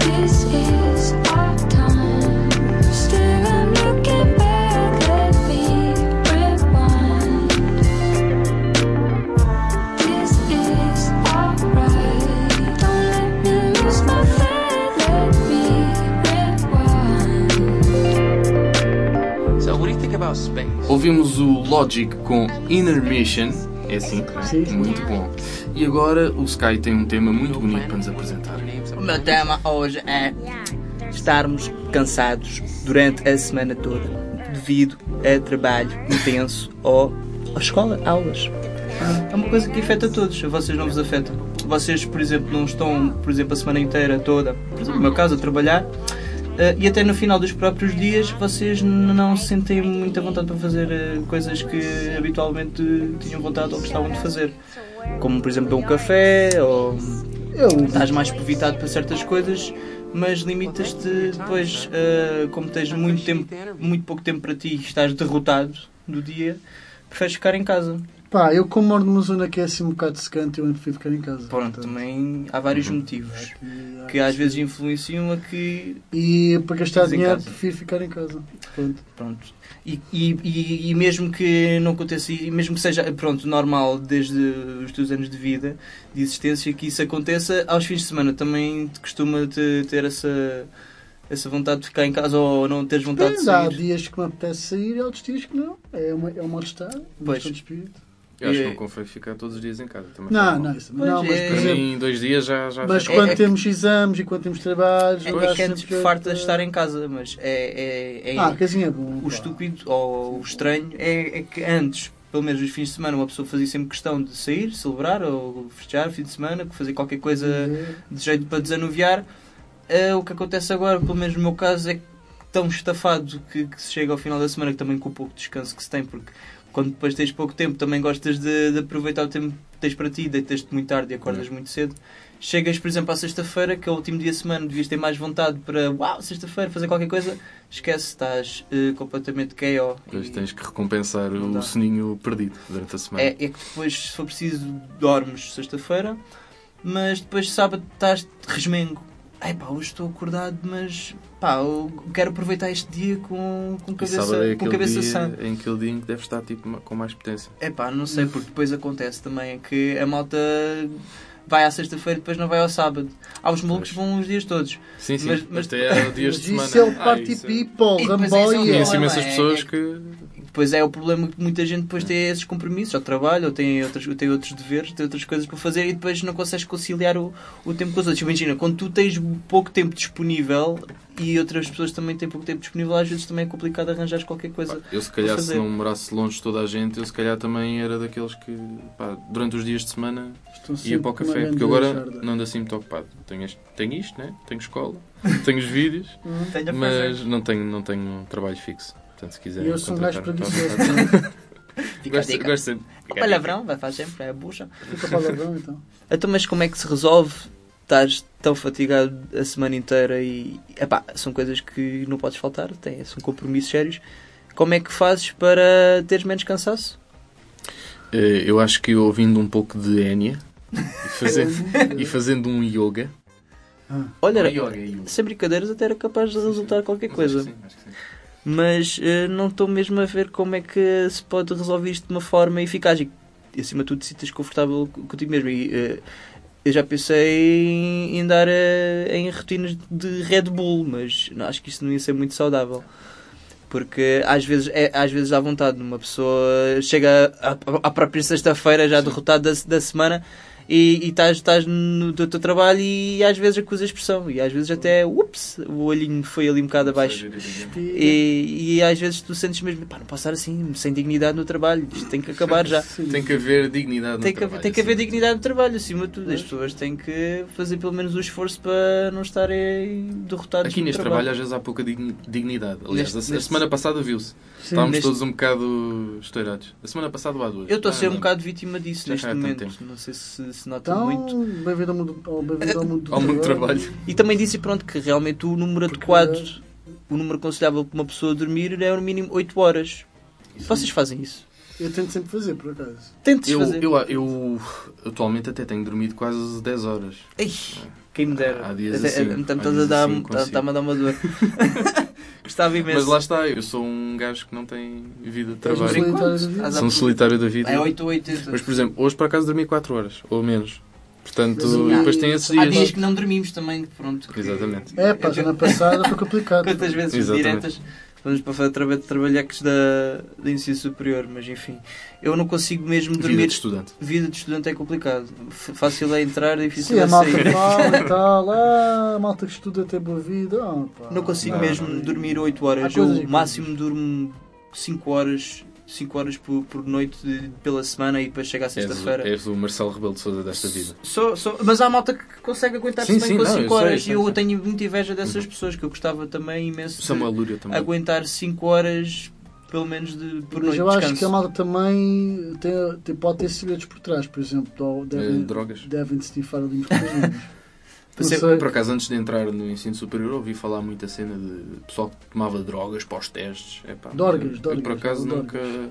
This is our time. Still I'm looking back. Let me rewind. This is alright. Don't let me lose my faith. Let me rewind. So, what do you think about space? Ouvimos o Logic com Intermission. É assim, é? Sim, sim. muito bom. E agora o Sky tem um tema muito bonito para nos apresentar. O meu tema hoje é estarmos cansados durante a semana toda devido a trabalho intenso ou a escola, aulas. É uma coisa que afeta todos, a vocês não vos afeta. Vocês, por exemplo, não estão, por exemplo, a semana inteira toda, por exemplo, no meu caso, a trabalhar, eh, e até no final dos próprios dias vocês não sentem muita vontade para fazer eh, coisas que habitualmente tinham vontade ou gostavam de fazer. Como, por exemplo, beber um café ou Eu, estás mais evitado para certas coisas, mas limitas-te depois, eh, como tens muito tempo, muito pouco tempo para ti e estás derrotado do dia, preferes ficar em casa. Pá, eu como moro numa zona que é assim um bocado secante, eu prefiro ficar em casa. Pronto, Portanto, também há vários motivos aqui- que às vezes influenciam a que E para gastar dinheiro, casa. prefiro ficar em casa. Pronto. Pronto. E, e, e, e mesmo que não aconteça, e mesmo que seja pronto, normal desde os teus anos de vida, de existência, que isso aconteça, aos fins de semana também te costuma te, ter essa, essa vontade de ficar em casa ou não teres vontade de Depende, há sair. dias que me apetece sair e outros dias que não. É, uma, é um mal-estar, um Pois. questão de espírito. Eu acho que É. não convém ficar todos os dias em casa. Também Não, não, isso, não, mas é. por exemplo, Em dois dias já. já mas quando é temos exames e quando temos trabalhos, É, é que antes sempre- farta de estar em casa, mas é, é, é- Ah, casinha é bom. o pá. estúpido ou o estranho é, é que antes, pelo menos os fins de semana, uma pessoa fazia sempre questão de sair, celebrar ou festejar fim de semana, fazer qualquer coisa É. de jeito para desanuviar. Eh, o que acontece agora, pelo menos no meu caso, é que tão estafado que, que se chega ao final da semana, que também com o pouco descanso que se tem, porque quando depois tens pouco tempo também gostas de, de aproveitar o tempo que tens para ti, deitas-te muito tarde e acordas muito cedo. Chegas, por exemplo, à sexta-feira, que é o último dia da semana, devias ter mais vontade para, uau, sexta-feira, fazer qualquer coisa, esquece, estás eh, completamente KO. Depois E- tens que recompensar dá. o soninho perdido durante a semana. é, é que depois, se for preciso, dormes sexta-feira mas depois sábado estás de resmengo. Ai pá, hoje estou acordado, mas pá, eu quero aproveitar este dia com, com cabeça, é com cabeça dia, sã. em aquele dia em que deve estar tipo, com mais potência. É pá, não sei, porque depois acontece também que a malta vai à sexta-feira e depois não vai ao sábado. Há os malucos que vão os dias todos. Sim, sim. Mas- Mas, até há dias de semana. isso é o Ah, party isso é- people, E é ramboia. o Conheço imensas é- pessoas é- que. Depois é o problema que muita gente depois tem esses compromissos, ou trabalho, ou tem outros, ou tem outros deveres, tem outras coisas para fazer e depois não consegues conciliar o, o tempo com os outros. Imagina, quando tu tens pouco tempo disponível e outras pessoas também têm pouco tempo disponível, às vezes também é complicado arranjar qualquer coisa. Eu, se calhar, se não morasse longe de toda a gente, eu se calhar também era daqueles que, pá, durante os dias de semana, ia para o café. Porque agora jarda. não ando assim muito ocupado. Tenho, este- tenho isto, né? tenho escola, tenho os vídeos, Tenho a mas não tenho, não tenho um trabalho fixo. Portanto, se quiserem. E eu sou um gajo preguiçoso. Gosto, gosto sempre. O palavrão vai fazer sempre, é a bucha. Fica palavrão então. Então, mas como é que se resolve? Estás tão fatigado a semana inteira e. Epá, são coisas que não podes faltar, tem, são compromissos sérios. Como é que fazes para teres menos cansaço? Eh, Eu acho que ouvindo um pouco de Enya e fazendo, e fazendo um yoga. Olha, era- é yoga, é sem brincadeiras, até era capaz de resultar qualquer coisa. acho que sim, acho que sim. Mas eh, não estou mesmo a ver como é que se pode resolver isto de uma forma eficaz e, acima de tudo, sintas confortável co- contigo mesmo. E, eh, eu já pensei em, em dar eh, em rotinas de Red Bull, mas não, acho que isso não ia ser muito saudável. Porque às vezes, é, às vezes dá vontade, uma pessoa chega à, à própria sexta-feira já derrotada da, da semana e, estás, estás no teu, teu trabalho e às vezes acusas expressão e às vezes até, ups, o olhinho foi ali um bocado abaixo. E, e às vezes tu sentes mesmo, pá, não posso estar assim, sem dignidade no trabalho, isto tem que acabar já. Tem que haver dignidade no Tem que, trabalho, tem que haver de dignidade no trabalho, acima de tudo. As pessoas têm que fazer pelo menos o esforço para não estarem derrotados Aqui neste trabalho às vezes há pouca digni- dignidade. Aliás, Neste- a, a neste- semana passada viu-se. Estávamos neste- todos um bocado estourados. A semana passada há duas. Eu estou a ser Ah, um não. bocado vítima disso Já neste momento. Não sei se se nota Então, muito. bem-vindo ao mundo, ao, bem-vindo ao mundo do Ao mundo de trabalho. E também disse pronto que realmente o número Porque- adequado, o número aconselhável para uma pessoa dormir é no mínimo 8 horas. Vocês fazem isso? Eu tento sempre fazer, por acaso. Tentes Eu, fazer. eu, eu atualmente até tenho dormido quase 10 horas. Ei, quem me dera. Há dias Até- assim, há dias a dar assim está-me a dar uma dor. Gostava imenso. Mas lá está, eu sou um gajo que não tem vida de um trabalho. solitário da vida. Sou um solitário da vida. É 8 ou 80. Mas, por exemplo, hoje por acaso dormi 4 horas, ou menos. Portanto, Mas, e depois tem esses Há dias. dias que não dormimos também, pronto. Exatamente. É, pá, semana passada foi complicado. Quantas vezes Exatamente. diretas vamos para fazer traba- trabalhacos da, da ensino superior, mas enfim. Eu não consigo mesmo Vida dormir. de estudante. Vida de estudante é complicado. F- Fácil é entrar, difícil Sim, é a malta sair. fala e tal, ah, a malta que estuda tem boa vida. Pá. Não consigo Não, mesmo não. dormir 8 horas. Eu e máximo durmo 5 horas, 5 horas por, por noite de- pela semana e depois chega à És, sexta-feira. és o Marcelo Rebelo de Sousa desta vida. Sou- sou- mas há malta que consegue aguentar-se Sim, bem sim, com não, 5 eu sei, horas sei, e eu sei. tenho muita inveja dessas pessoas que eu gostava também imenso Samuel de Lúria também. aguentar 5 horas pelo menos de, por Mas noite eu de acho descanso. que a malta também tem, tem- pode ter segredos por trás, por exemplo, do- devem, Eh, drogas. devem snifar ali uns Sempre-. Por acaso, antes de entrar no ensino superior, ouvi falar muita cena de pessoal que tomava drogas para os testes. Epá, Dorgas, eu, dorgas, por acaso, dorgas. nunca.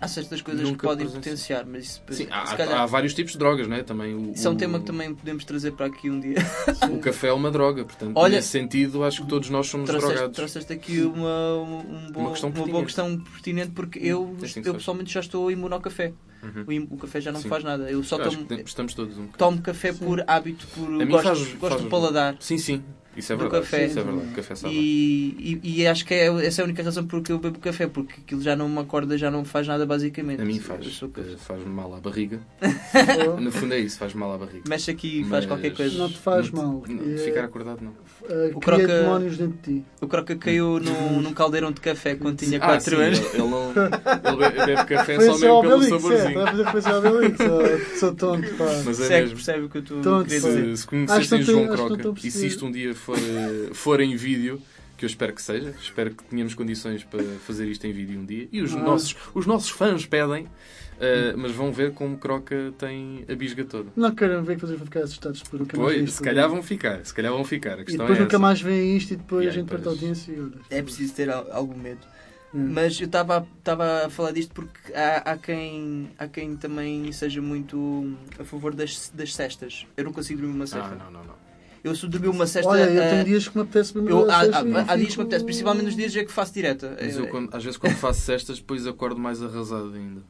Há certas coisas Nunca que podem potenciar, mas isso Sim, se há, calhar, há vários tipos de drogas, né? Também o, isso é um o- tema que também podemos trazer para aqui um dia. O café é uma droga, portanto, Olha- nesse sentido, acho que todos nós somos Trouxeste, drogados. trouxeste aqui uma, um bom- Uma questão uma boa questão pertinente porque eu, É que se eu faz. pessoalmente já estou imune ao café. Uhum. O, café já não Sim. faz nada. Eu só Eu tomo, estamos todos um tomo café por hábito, por gosto, faz- gosto faz- do paladar. Sim, sim. Isso é Do verdade. café. Isso é verdade. Café sabe. E, e, e acho que é, essa é a única razão porque eu bebo café, porque aquilo já não me acorda, já não me faz nada basicamente. A mim faz. eh, Faz mal à barriga. No fundo é isso, faz mal à barriga. Mexe aqui e faz qualquer coisa. Não te faz não- mal. não- É- Ficar acordado não. Uh, O croca- demónios dentro de ti. O Croca caiu num, num caldeirão de café quando tinha Ah, 4 sim, anos. Ele, ele não. Ele be- bebe café só mesmo pelo Obelix, é, saborzinho. vai fazer coisa ao Obelix, sou- sou tonto, pá. Mas é Percebe, mesmo. percebe o que eu estou a dizer. Se, se Acho que conhecessem João Croca e se isto um dia for, eh, for em vídeo, que eu espero que seja, espero que tenhamos condições para fazer isto em vídeo um dia, e os, Ah. nossos, os nossos fãs pedem, eh, mas vão ver como Croca tem a bisga toda. Não quero ver que vocês vão ficar assustados por nunca mais Pois, isto. se calhar vão ficar, se calhar vão ficar. A E depois é nunca essa. mais veem isto e depois E a aí, gente perde a audiência e. É preciso ter al- algum medo. Mas eu estava estava a falar disto porque há, há, quem, há quem também seja muito a favor das, das cestas. Eu não consigo dormir uma cesta. Ah, não, não, não. Eu se dormir uma cesta. Olha, eu eh, tenho dias que me apetece mesmo eu- a há, cesta há- há dias que me apetece, principalmente nos dias em que faço direta. Mas eu, É- quando- às vezes, quando faço cestas, depois acordo mais arrasado ainda.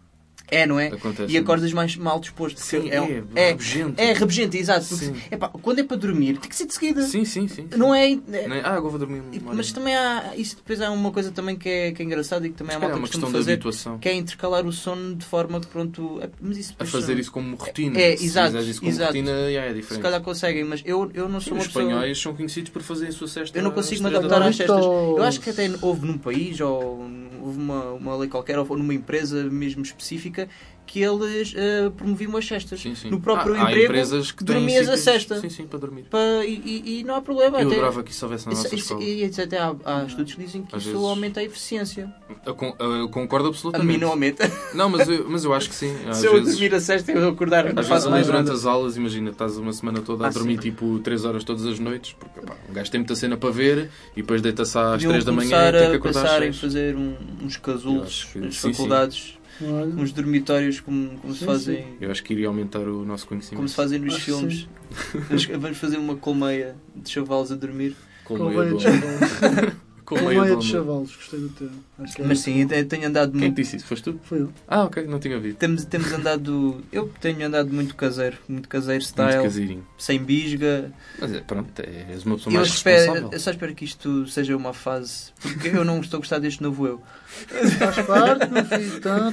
É, não é? Acontece E acordas mais mal disposto. Sim, é, um- é é, rabugento. é rabugento, exato. Porque, Sim. epá, quando é para dormir, tem que ser de seguida. Sim, sim, sim. sim. Não é. Nem- Ah, agora vou dormir. uma Mas também há. Isso depois há uma coisa também que é, que é engraçada e que também Se há calhar malta é uma questão de fazer. habituação. Que é intercalar o sono de forma que pronto. é- Mas isso A fazer isso como rotina. É, Se exato. fizeres isso como exato. rotina, já é Se diferente. calhar conseguem, mas eu, eu não Sim, sou uma os pessoa. espanhóis são conhecidos por fazerem a sua cesta. Eu não consigo me adaptar da às cestas. Eu acho que até houve num país ou houve uma, uma lei qualquer ou numa empresa mesmo específica que eles eh, promoviam as cestas. Sim, sim. No próprio Há- há emprego, empresas que dormias a cesta. Sim, sim, para dormir. Pa- e, e- não há problema. Eu até- adorava que isso houvesse na Isso- nossa isso- escola. e isso até há, há estudos que dizem que Às isso vezes- aumenta a eficiência. Eu, eu concordo A absolutamente. mim não aumenta. Não, mas eu, mas eu acho que sim. Às Se eu vezes, dormir a sexta e eu acordar, às vezes mais durante nada. as aulas, imagina, estás uma semana toda a Ah, dormir sim. tipo 3 horas todas as noites, porque pá, um gajo tem muita cena para ver e depois deita-se às Deviam 3 da manhã começar e tem que a acordar às pensar em 6. fazer um- uns Eu casulos nas sim, sim. faculdades, Olha, uns dormitórios como, como se Sim, fazem. Eu acho que iria aumentar o nosso conhecimento. Como se fazem nos Acho filmes. Vamos- fazer uma colmeia de chavalos a dormir. Com com meia meia do de chavalos. Com Com meia meia do de chavalos, gostei do termo. Que é Mas sim, eu tenho andado Quem muito. te disse isso? Foste tu? Foi eu. Ah, ok, não tinha ouvido. Temos, temos andado. Eu tenho andado muito caseiro, muito caseiro Muito style, caseirinho. sem bisga. Mas é, pronto, és uma pessoa Eu, mais espero, responsável. eu só espero que isto seja uma fase. Porque eu não estou a gostar deste novo eu. Faz parte, meu filho. Então,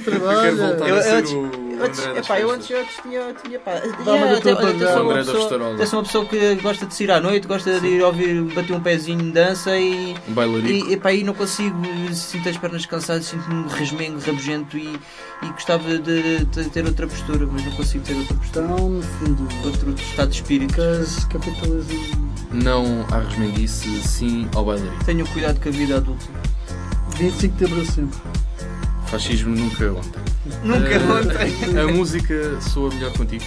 Eu antes- Eu antes, epá, eu antes, tinha, tinha pá, yeah, até- até sou uma pessoa- até sou uma pessoa que gosta de sair à noite, gosta de ir ouvir, bater um pezinho de dança e, Um bailarico. e, epá, e não consigo, sinto as pernas cansadas, sinto-me resmengo, rabugento e, e gostava de, de ter outra postura, mas não consigo ter outra postura. Então, no fundo, Outro estado de espírito. capitalismo Não há resmenguice, sim ao bailarico. Tenho cuidado com a vida adulta. 25 de abril sempre. Fascismo nunca ontem. Nunca Eh, ontem. A música soa melhor contigo.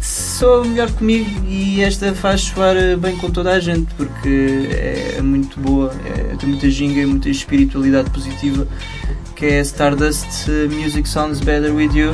Sou melhor comigo e esta faz soar bem com toda a gente porque é muito boa, é, tem muita ginga e muita espiritualidade positiva que é Stardust uh, Music Sounds Better With You.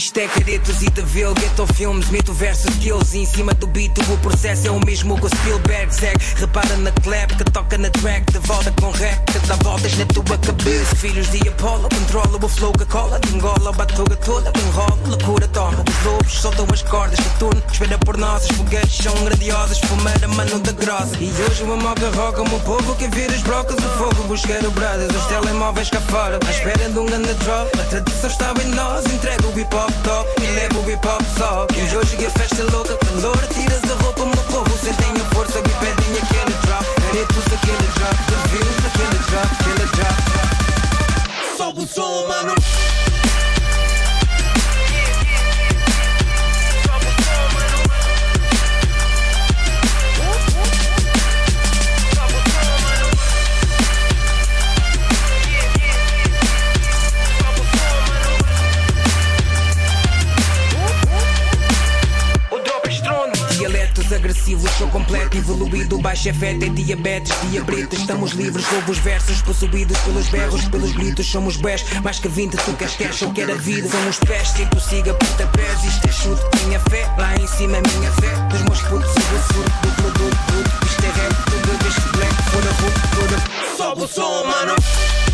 Isto é caretos e de vil, ghetto filmes, mito versus skills Em cima do beat. O processo é o mesmo que o Spielberg Zeg, repara na clap que toca na track De volta com rap, que dá voltas na tua cabeça. Filhos de Apollo, controla o flow que cola Te engola, batuga toda, que enrola Loucura toma os lobos, soltam as cordas de turno. Espera por nós, as fogueiras são grandiosas Fumar a mano da grossa. E hoje uma moca roca, o povo quer ver as brocas O fogo. Buscar o brothers, os telemóveis cá fora À espera de um grande drop, a tradição estava em nós Entrega o hip hop top e leva o hip hop só E hoje a festa é louca, calor Tiras a roupa, meu povo sentem a força Me pedem aquele drop, caretos aquele drop De views aquele drop, aquele drop Sobe o som, mano afeto é diabetes, diabetes. Estamos livres, roubo os versos, possuídos pelos berros, pelos gritos. Somos bés, mais que 20, tu queres cash ou quer a vida. São os pés, sinto siga pontapés. Isto é chute, minha fé, lá em cima minha fé. Dos meus putos, eu vou surto, do produto. Isto é rap, tudo deste black, fora ruto, fora. Sobe o som, mano.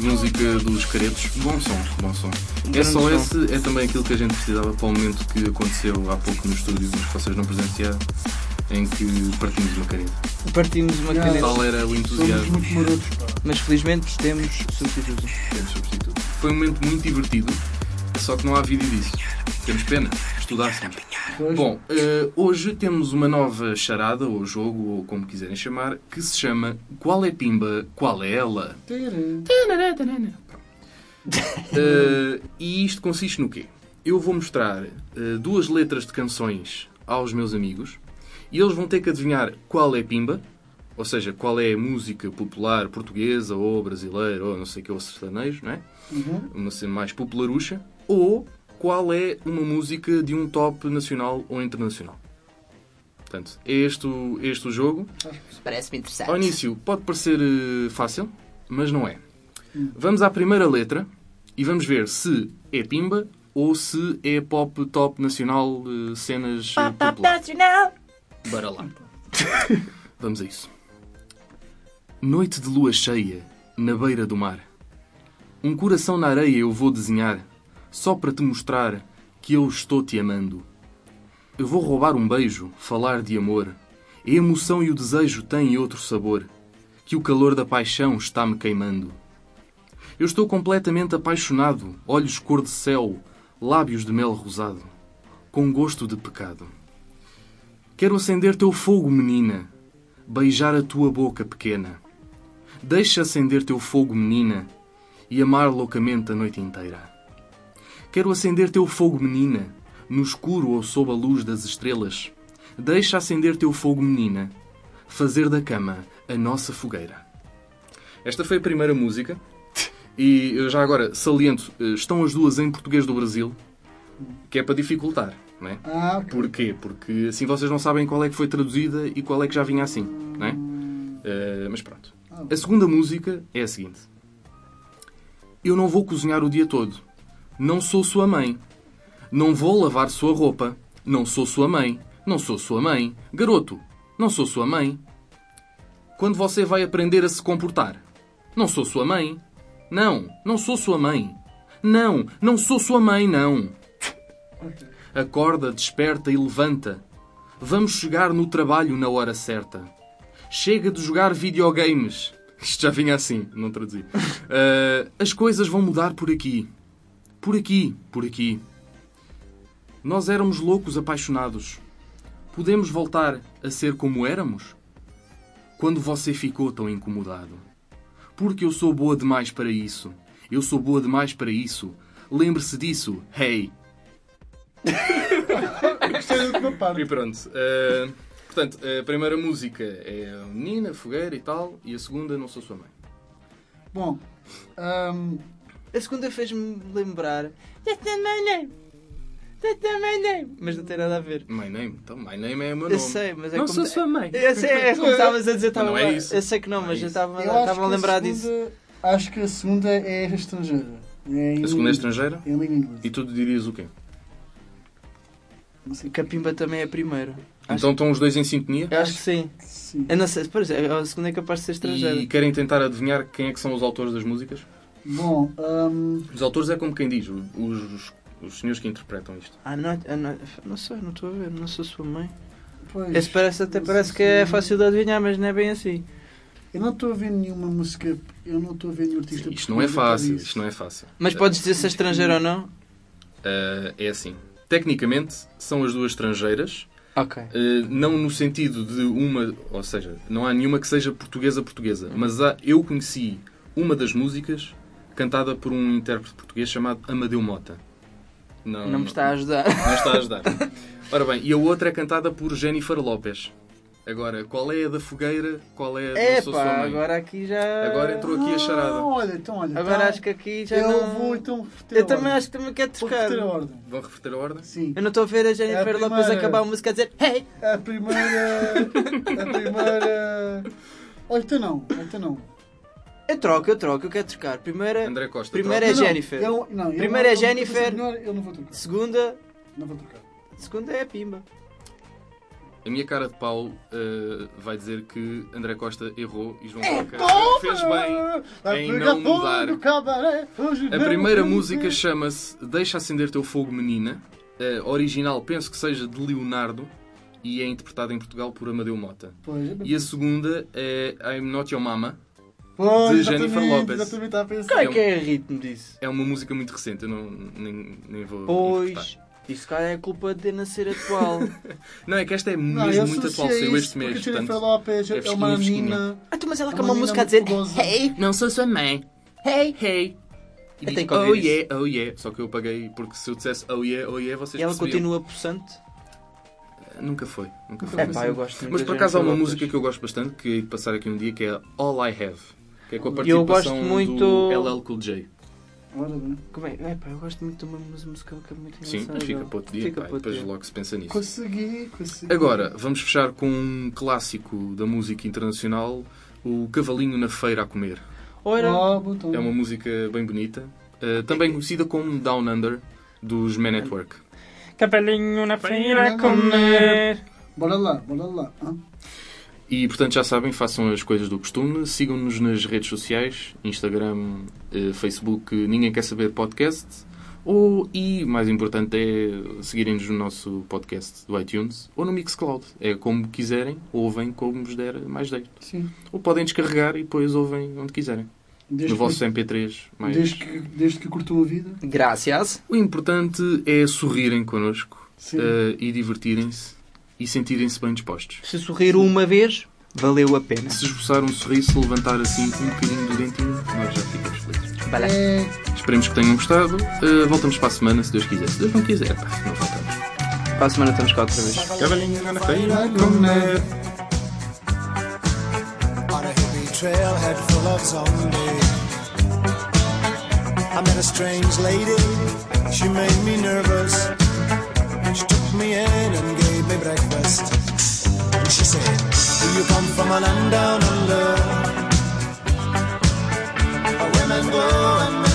Música dos caretos, bom som, bom som. Grande SOS é também aquilo que a gente precisava para o momento que aconteceu há pouco no estúdio, mas que vocês não presenciaram, em que partimos uma careta. Partimos uma Já. caneta. Tal era o Somos entusiasmo. muito marotos. Mas felizmente temos substituto. Temos substituto. Foi um momento muito divertido, só que não há vídeo disso. Temos pena, estudássemos. Pois. Bom, eh, hoje temos uma nova charada, ou jogo, ou como quiserem chamar, que se chama Qual é Pimba, Qual é Ela? Eh, e isto consiste no quê? Eu vou mostrar eh, duas letras de canções aos meus amigos e eles vão ter que adivinhar qual é Pimba, ou seja, qual é a música popular portuguesa ou brasileira ou não sei o que, ou sertanejo, não é? Uhum. Uma cena mais popularucha, ou qual é uma música de um top nacional ou internacional. Portanto, é este, o- este o jogo. Parece-me interessante. Ao início pode parecer eh, fácil, mas não é. Vamos à primeira letra e vamos ver se é pimba ou se é pop top nacional, eh, cenas eh, populares. Bora lá. Vamos a isso. Noite de lua cheia, na beira do mar. Um coração na areia eu vou desenhar, só para te mostrar que eu estou te amando. Eu vou roubar um beijo, falar de amor. A emoção e o desejo têm outro sabor, que o calor da paixão está-me queimando. Eu estou completamente apaixonado, olhos cor de céu, lábios de mel rosado, com gosto de pecado. Quero acender teu fogo, menina, beijar a tua boca pequena. Deixa acender teu fogo, menina, e amar loucamente a noite inteira. Quero acender teu fogo, menina, no escuro ou sob a luz das estrelas. Deixa acender teu fogo, menina, fazer da cama a nossa fogueira. Esta foi a primeira música. E já agora saliento, eh, estão as duas em português do Brasil, que é para dificultar, não é? Ah, ok. Porquê? Porque assim vocês não sabem qual é que foi traduzida e qual é que já vinha assim, não é? Eh, mas pronto. A segunda música é a seguinte: Eu não vou cozinhar o dia todo. Não sou sua mãe. Não vou lavar sua roupa. Não sou sua mãe. Não sou sua mãe. Garoto, não sou sua mãe. Quando você vai aprender a se comportar? Não sou sua mãe. Não, não sou sua mãe. Não, não sou sua mãe, não. Acorda, desperta e levanta. Vamos chegar no trabalho na hora certa. Chega de jogar videogames. Isto já vinha assim, não traduzi. Ah, as coisas vão mudar por aqui. Por aqui, por aqui. Nós éramos loucos apaixonados. Podemos voltar a ser como éramos? Quando você ficou tão incomodado? Porque eu sou boa demais para isso. Eu sou boa demais para isso. Lembre-se disso. Hey! E pronto. eh, portanto, a primeira música é a menina, fogueira e tal, e a segunda não sou sua mãe. Bom, ahm, A segunda fez-me lembrar. That's not my name. That's not my name. Mas não tem nada a ver. My name? Então, my name é o meu Eu nome. sei, mas é não como. sou sua mãe. Eu sei, é como estavas a dizer. Mas não estava- é isso. Eu sei que não, Não é mas eu isso. estava eu estava a lembrar a disso. segunda, Acho que a segunda é estrangeira. É em A segunda é estrangeira? É em língua inglesa. E tu dirias o quê? Não sei. Capimba também é a primeira. Então estão os dois em sintonia? Eu acho que sim. Sim. Eu não sei, pois é, a segunda é capaz de ser estrangeira. E querem tentar adivinhar quem é que são os autores das músicas? Bom, ahm, Os autores é como quem diz, os, os, os senhores que interpretam isto. Ah, não, ah, não, não sei, não estou a ver, não sou sua mãe. pois, Esse parece, até parece que se- é fácil de adivinhar, mas não é bem assim. Eu não estou a ver nenhuma música. Eu não estou a ver nenhum artista. Sim, isto não é fácil, isto não é fácil. Mas podes dizer se é estrangeiro ou não? Ah, é assim. Tecnicamente, são as duas estrangeiras, Ok. Uh, não no sentido de uma, ou seja, não há nenhuma que seja portuguesa portuguesa, mas há, eu conheci uma das músicas cantada por um intérprete português chamado Amadeu Mota. Não me está a ajudar. Não está a ajudar. Ora bem, e a outra é cantada por Jennifer Lopes. Agora, qual é a da fogueira? Qual é a da Sou Sua pá, Mãe? agora aqui já. Agora entrou aqui a charada. Ah, olha, então olha. Agora tá. acho que aqui já Eu não. vou então reverter Eu a também ordem. acho que também quero Vou trocar. reverter a ordem. Vão reverter a ordem? Sim. Eu não estou a ver a É Jennifer a Lopez primeira. acabar a música a dizer Hey! A primeira. A primeira. Olha, então não. Olha, então não. Eu troco, eu troco, eu quero trocar. Primeira, André Costa. primeira troca. é Não, não, Jennifer. eu- não, eu Primeira não- é Jennifer. Eu não, eu não vou trocar. Segunda, Não vou trocar. segunda é a Pimba. A minha cara de pau uh, vai dizer que André Costa errou e João É, Roca toma! fez bem em não mudar. A primeira música chama-se Deixa Acender Teu Fogo Menina. A original penso que seja de Leonardo e é interpretada em Portugal por Amadeu Mota. Pois, é E a segunda é I'm Not Your Mama. Pois, de Jennifer Lopez. Exatamente, está a pensar. Qual é que é o ritmo disso? É uma música muito recente, eu não, nem, nem vou Pois, isso cara é culpa de não ser atual. Não, é que esta é Não, mesmo muito atual, saiu isso este mês. Porque Jennifer portanto, Lopez é é uma menina. ah, tu, mas ela É com uma música a dizer. Hey! Não sou sua mãe. Hey! Hey. E Eu diz, oh ouvir yeah, oh yeah. Só que eu paguei, porque se eu dissesse oh yeah, oh yeah, vocês E ela percebiam. continua possante? Nunca foi. Nunca foi. É pá, eu gosto Mas por acaso há uma música que eu gosto bastante, que hei de passar aqui um dia, que é All I Have. Que é com a E eu participação gosto muito- do LL Cool J. Como é? É pá, eu gosto muito de uma música musical que é muito Sim, engraçada. mas fica para outro dia, Fica pá, para outro depois dia. logo se pensa nisso. Consegui, consegui. Agora, vamos fechar com um clássico da música internacional, o Cavalinho na Feira a Comer. Ora, Oh. É uma música bem bonita, eh, também conhecida como Down Under, dos Man at Work. capelinho na feira a comer. Bora lá, bora lá. hã? E portanto já sabem, façam as coisas do costume, sigam-nos nas redes sociais, Instagram, eh, Facebook, Ninguém Quer Saber Podcast, ou, e mais importante é seguirem-nos no nosso podcast do iTunes ou no Mixcloud. É como quiserem, ouvem como vos der mais jeito. Sim. Ou podem descarregar e depois ouvem onde quiserem. Desde no que- vosso MP3. Mais... Desde que, desde que curtam a vida. Graças. O importante é sorrirem connosco eh, e divertirem-se e sentirem-se bem dispostos. Se sorrir uma vez, valeu a pena. Se esboçar um sorriso, se levantar assim um bocadinho do dentinho, nós já ficamos felizes. Vai lá. É, Esperemos que tenham gostado. Eh, voltamos para a semana, se Deus quiser. Se Deus não quiser, pá, não voltamos. Para a semana estamos cá outra vez. Cavalinho na feira a comer. on a hippie trailhead full of zombies. I met a strange lady, she made me nervous. She took me in and gave me breakfast. And she said, Do you come from a land down under? Where women go and men